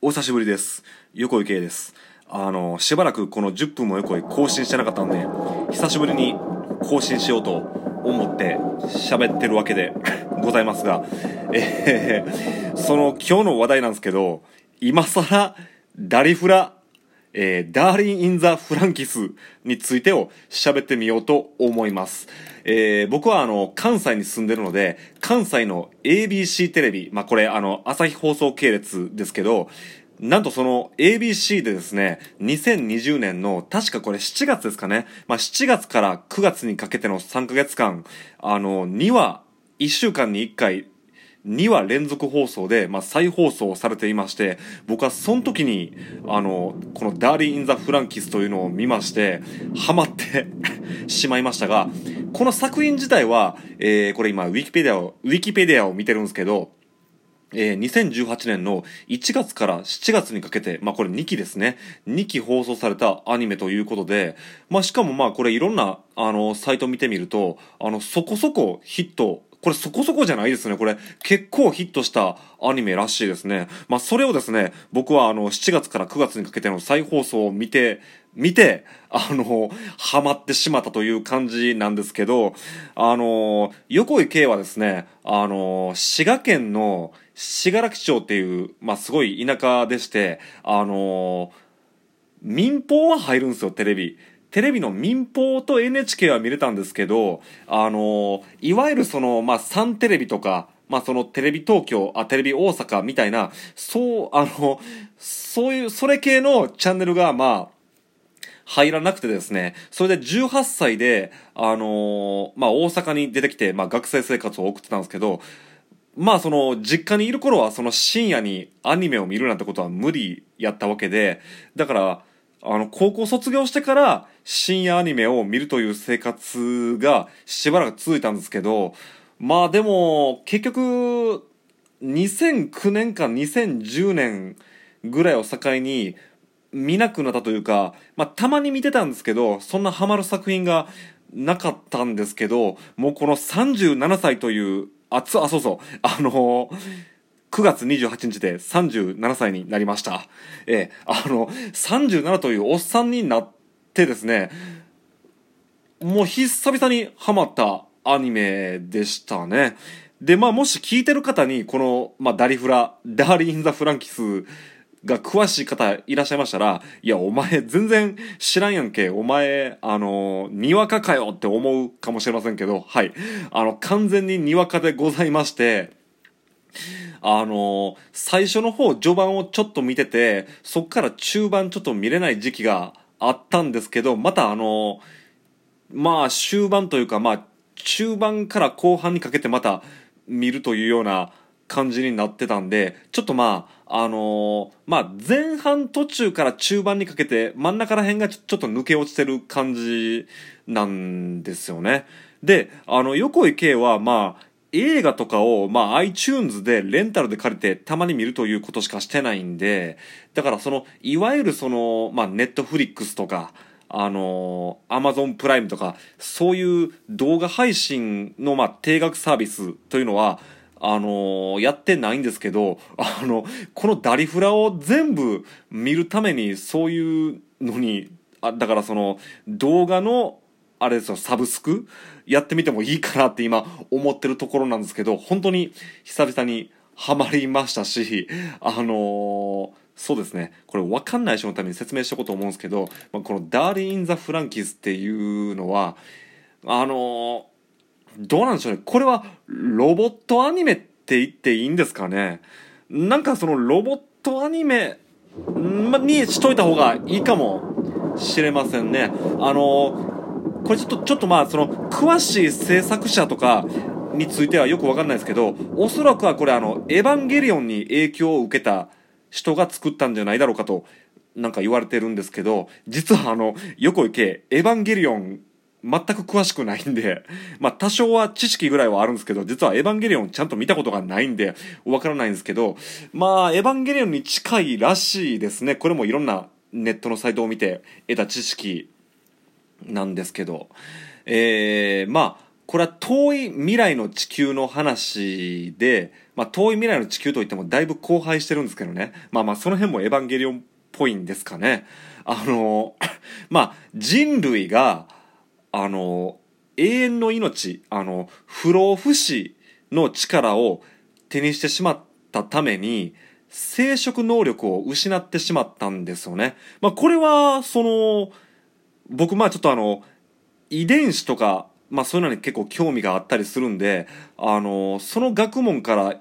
お久しぶりです。横井圭です。あの、しばらくこの10分も横井更新してなかったんで、久しぶりに更新しようと思って喋ってるわけで ございますが、えー、その今日の話題なんですけど、今更ダリフラ、えー、ダーリン・イン・ザ・フランキスについてを喋ってみようと思います。えー、僕はあの、関西に住んでるので、関西の ABC テレビ、まあ、これあの、朝日放送系列ですけど、なんとその ABC でですね、2020年の、確かこれ7月ですかね、まあ、7月から9月にかけての3ヶ月間、あの、2話、1週間に1回、2話連続放送で、まあ、再放送されていまして、僕はその時に、あの、このダーリン・イン・ザ・フランキスというのを見まして、ハマって しまいましたが、この作品自体は、えー、これ今、ウィキペディアを、ウィキペディアを見てるんですけど、えー、2018年の1月から7月にかけて、まあこれ2期ですね。2期放送されたアニメということで、まあしかもまあこれいろんな、あの、サイト見てみると、あの、そこそこヒット、これそこそこじゃないですね。これ結構ヒットしたアニメらしいですね。まあそれをですね、僕はあの7月から9月にかけての再放送を見て、見て、あの、ハマってしまったという感じなんですけど、あの、横井圭はですね、あの、滋賀県の信楽町っていう、まあ、すごい田舎でして、あの、民放は入るんですよ、テレビ。テレビの民放と NHK は見れたんですけど、あの、いわゆるその、まあ、サンテレビとか、まあ、そのテレビ東京、あ、テレビ大阪みたいな、そう、あの、そういう、それ系のチャンネルが、まあ、入らなくてですね、それで18歳で、あのまあ、大阪に出てきて、まあ、学生生活を送ってたんですけど、まあその実家にいる頃はその深夜にアニメを見るなんてことは無理やったわけで、だから、あの高校卒業してから深夜アニメを見るという生活がしばらく続いたんですけど、まあでも結局2009年か2010年ぐらいを境に見なくなったというか、まあたまに見てたんですけど、そんなハマる作品がなかったんですけど、もうこの37歳というあつ、あ、そうそう。あのー、9月28日で37歳になりました。ええ、あの、37というおっさんになってですね、もう久々にハマったアニメでしたね。で、まあもし聞いてる方に、この、まあダリフラ、ダーリ・ン・ザ・フランキスが詳しい方いらっしゃいましたら、いや、お前全然知らんやんけ。お前、あの、にわかかよって思うかもしれませんけど、はい。あの、完全ににわかでございまして、あの、最初の方、序盤をちょっと見てて、そっから中盤ちょっと見れない時期があったんですけど、またあの、まあ終盤というか、まあ中盤から後半にかけてまた見るというような感じになってたんで、ちょっとまあ、あのー、まあ前半途中から中盤にかけて真ん中ら辺がちょっと抜け落ちてる感じなんですよね。で、あの、横井圭はまあ、映画とかを、まあ、iTunes でレンタルで借りてたまに見るということしかしてないんで、だからその、いわゆるその、まあ、ネットフリックスとか、あのー、アマゾンプライムとか、そういう動画配信の、まあ、定額サービスというのは、あのー、やってないんですけど、あの、このダリフラを全部見るために、そういうのに、あ、だからその、動画の、あれですよ、サブスク？やってみてもいいかなって今思ってるところなんですけど、本当に久々にハマりましたし、あのー、そうですね。これ分かんない人のために説明しておこうと思うんですけど、まあ、このダーリン・イン・ザ・フランキスっていうのは、あのー、どうなんでしょうね。これはロボットアニメって言っていいんですかね。なんかそのロボットアニメにしといた方がいいかもしれませんね。あのーこれちょっと、ちょっとまあ、その、詳しい制作者とかについてはよくわかんないですけど、おそらくはこれあの、エヴァンゲリオンに影響を受けた人が作ったんじゃないだろうかと、なんか言われてるんですけど、実はあの、横井圭、エヴァンゲリオン、全く詳しくないんで、まあ多少は知識ぐらいはあるんですけど、実はエヴァンゲリオンちゃんと見たことがないんで、わからないんですけど、まあエヴァンゲリオンに近いらしいですね。これもいろんなネットのサイトを見て得た知識なんですけど、えー、まあ、これは遠い未来の地球の話で、まあ、遠い未来の地球といってもだいぶ荒廃してるんですけどね。まあまあ、その辺もエヴァンゲリオンっぽいんですかね。あの、まあ、人類が、あの、永遠の命、あの、不老不死の力を手にしてしまったために、生殖能力を失ってしまったんですよね。まあ、これは、その、僕、まあちょっとあの、遺伝子とか、まあそういうのに結構興味があったりするんで、あの、その学問から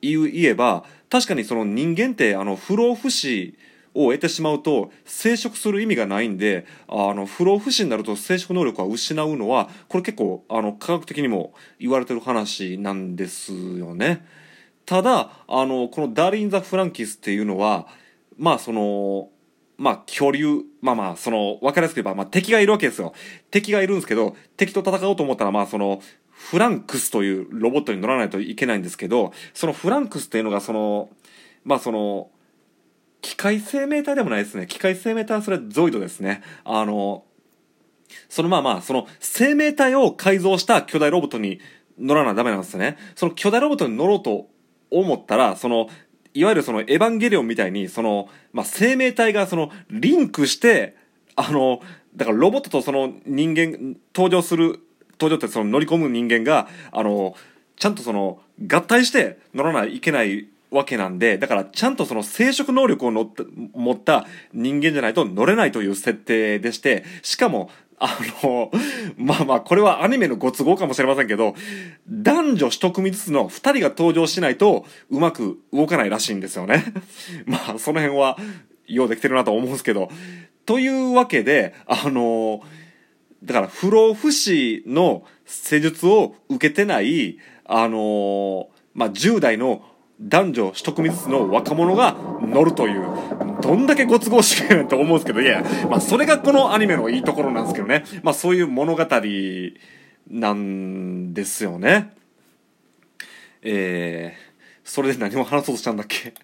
言えば、確かにその人間ってあの不老不死を得てしまうと生殖する意味がないんであの不老不死になると生殖能力は失うのはこれ結構あの科学的にも言われてる話なんですよね。ただあのこの「ダーリン・ザ・フランキス」っていうのはまあそのまあ、巨竜、まあまあ、その、わかりやすく言えば、まあ、敵がいるわけですよ。敵がいるんですけど、敵と戦おうと思ったら、まあ、その、フランクスというロボットに乗らないといけないんですけど、そのフランクスっていうのが、その、まあ、その、機械生命体でもないですね。機械生命体はそれはゾイドですね。あの、そのまあまあ、その生命体を改造した巨大ロボットに乗らなダメなんですね。その巨大ロボットに乗ろうと思ったら、その、いわゆるそのエヴァンゲリオンみたいに、その、まあ、生命体がその、リンクして、あの、だからロボットとその人間、登場する、登場ってその乗り込む人間が、あの、ちゃんとその、合体して乗らないといけないわけなんで、だからちゃんとその生殖能力を乗った持った人間じゃないと乗れないという設定でして、しかも、あの、まあまあ、これはアニメのご都合かもしれませんけど、男女一組ずつの二人が登場しないとうまく動かないらしいんですよね。まあ、その辺は、ようできてるなと思うんですけど。というわけで、あの、だから不老不死の施術を受けてない、あの、まあ、10代の男女一組ずつの若者が乗るという、どんだけご都合主義やんと思うんですけど、いや、まあそれがこのアニメのいいところなんですけどね。まあそういう物語なんですよね。えー、それで何を話そうとしたんだっけ？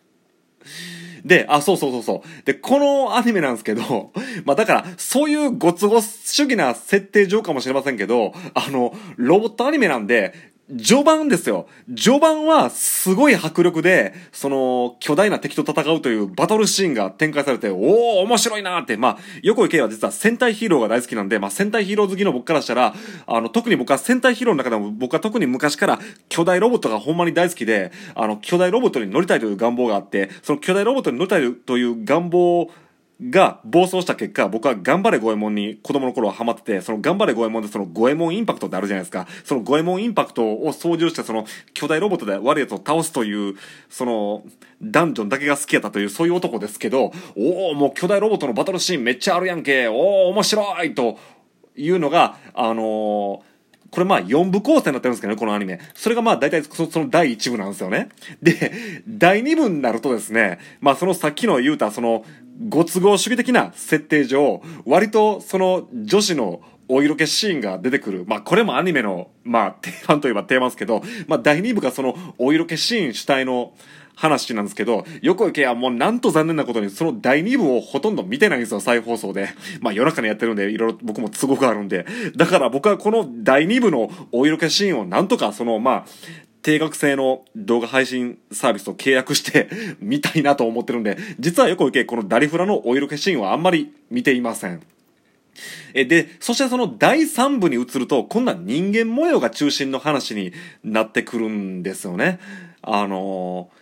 で、あ、そうそうそうそう。で、このアニメなんですけど、まあだから、そういうご都合主義な設定上かもしれませんけど、あの、ロボットアニメなんで、序盤ですよ。序盤はすごい迫力で、その、巨大な敵と戦うというバトルシーンが展開されて、おお面白いなーって、まあ、横井圭は実は戦隊ヒーローが大好きなんで、まあ、戦隊ヒーロー好きの僕からしたら、あの、特に僕は戦隊ヒーローの中でも僕は特に昔から巨大ロボットがほんまに大好きで、あの、巨大ロボットに乗りたいという願望があって、その巨大ロボットに乗りたいという願望を、が暴走した結果、僕は頑張れ五右衛門に子供の頃はハマってて、その頑張れ五右衛門でその五右衛門インパクトってあるじゃないですか。その五右衛門インパクトを操縦してその巨大ロボットで悪い奴を倒すという、その、ダンジョンだけが好きやったというそういう男ですけど、おおもう巨大ロボットのバトルシーンめっちゃあるやんけ、おお面白いというのが、あのーこれまあ4部構成になってるんですけどね、このアニメ。それがまあ大体その第1部なんですよね。で、第2部になるとですね、まあそのさっきの言うたそのご都合主義的な設定上、割とその女子のお色気シーンが出てくる。まあこれもアニメの、まあ定番といえば定番ですけど、まあ第2部がそのお色気シーン主体の話なんですけど、横池はもうなんと残念なことにその第2部をほとんど見てないんですよ、再放送で。まあ夜中にやってるんで、いろいろ僕も都合があるんで。だから僕はこの第2部のお色気シーンをなんとかその、まあ、定額制の動画配信サービスと契約して 見たいなと思ってるんで、実は横池このダリフラのお色気シーンはあんまり見ていません。え、で、そしてその第3部に移ると、今度は人間模様が中心の話になってくるんですよね。あのー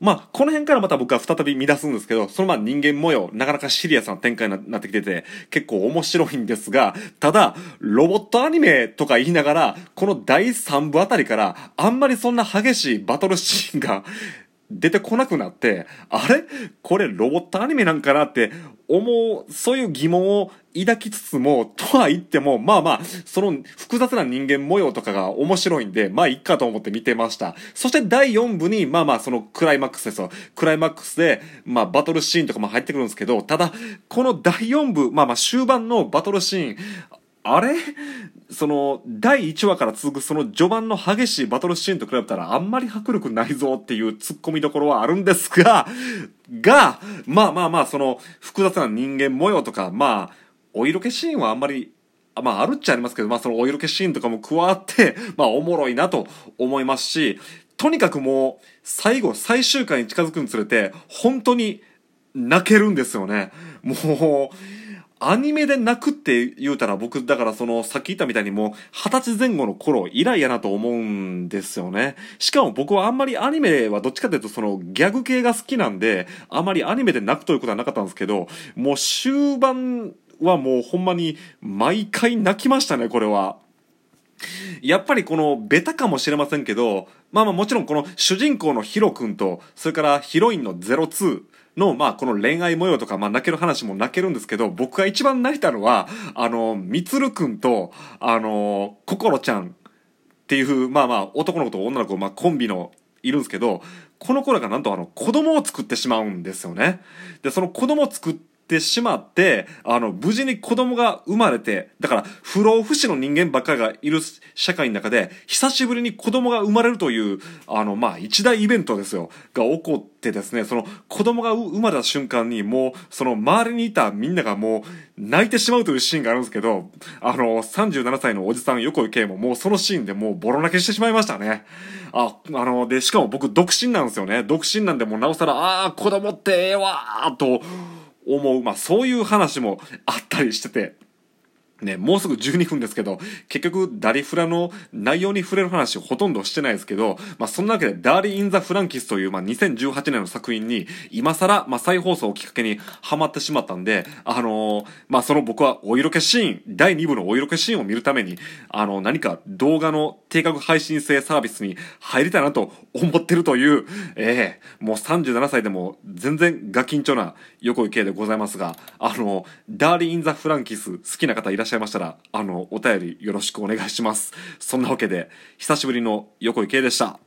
まあ、この辺からまた僕は再び乱すんですけど、そのまあ人間模様、なかなかシリアスな展開になってきてて、結構面白いんですが、ただ、ロボットアニメとか言いながら、この第3部あたりから、あんまりそんな激しいバトルシーンが出てこなくなって、あれ？これロボットアニメなんかなって思う、そういう疑問を抱きつつも、とは言っても、まあまあ、その複雑な人間模様とかが面白いんで、まあいっかと思って見てました。そして第4部に、まあまあそのクライマックスですよ。クライマックスで、まあバトルシーンとかも入ってくるんですけど、ただ、この第4部、まあまあ終盤のバトルシーン、あれ？その、第1話から続くその序盤の激しいバトルシーンと比べたらあんまり迫力ないぞっていう突っ込みどころはあるんですが、が、まあまあまあ、その、複雑な人間模様とか、まあ、お色気シーンはあんまり、まああるっちゃありますけど、まあそのお色気シーンとかも加わって、まあおもろいなと思いますし、とにかくもう、最後、最終回に近づくにつれて、本当に泣けるんですよね。もう、アニメで泣くって言うたら僕、だからその、さっき言ったみたいにもう、二十歳前後の頃以来やなと思うんですよね。しかも僕はあんまりアニメはどっちかというとその、ギャグ系が好きなんで、あまりアニメで泣くということはなかったんですけど、もう終盤はもうほんまに、毎回泣きましたね、これは。やっぱりこのベタかもしれませんけど、まあまあもちろんこの主人公のヒロ君と、それからヒロインの02、の、まあ、この恋愛模様とか、まあ、泣ける話も泣けるんですけど、僕が一番泣いたのは、あの、みつるくんと、あの、こころちゃんっていう、まあまあ、男の子と女の子、まあ、コンビの、いるんですけど、この子らがなんとあの、子供を作ってしまうんですよね。で、その子供を作って、ってしまって、あの、無事に子供が生まれて、だから、不老不死の人間ばっかりがいる社会の中で、久しぶりに子供が生まれるという、あの、まあ、一大イベントですよ、が起こってですね、その、子供が生まれた瞬間に、もう、その、周りにいたみんながもう、泣いてしまうというシーンがあるんですけど、あの、37歳のおじさん、横井圭も、もうそのシーンでもうボロ泣きしてしまいましたね。あ、あの、で、しかも僕、独身なんですよね。独身なんで、もうなおさら、ああ、子供ってええわーと、思う、まあそういう話もあったりしてて、ね、もうすぐ12分ですけど、結局、ダリフラの内容に触れる話ほとんどしてないですけど、まあ、そんなわけで、ダーリン・イン・ザ・フランキスという、まあ、2018年の作品に、今更、まあ、再放送をきっかけにハマってしまったんで、あのー、まあ、その僕はお色気シーン、第2部のお色気シーンを見るために、あの、何か動画の定額配信制サービスに入りたいなと思ってるという、ええー、もう37歳でも全然ガキンチョな横井圭でございますが、あの、ダーリン・イン・ザ・フランキス好きな方いらっしゃしゃいましたら、あの、お便りよろしくお願いします。そんなわけで、久しぶりの横井圭でした。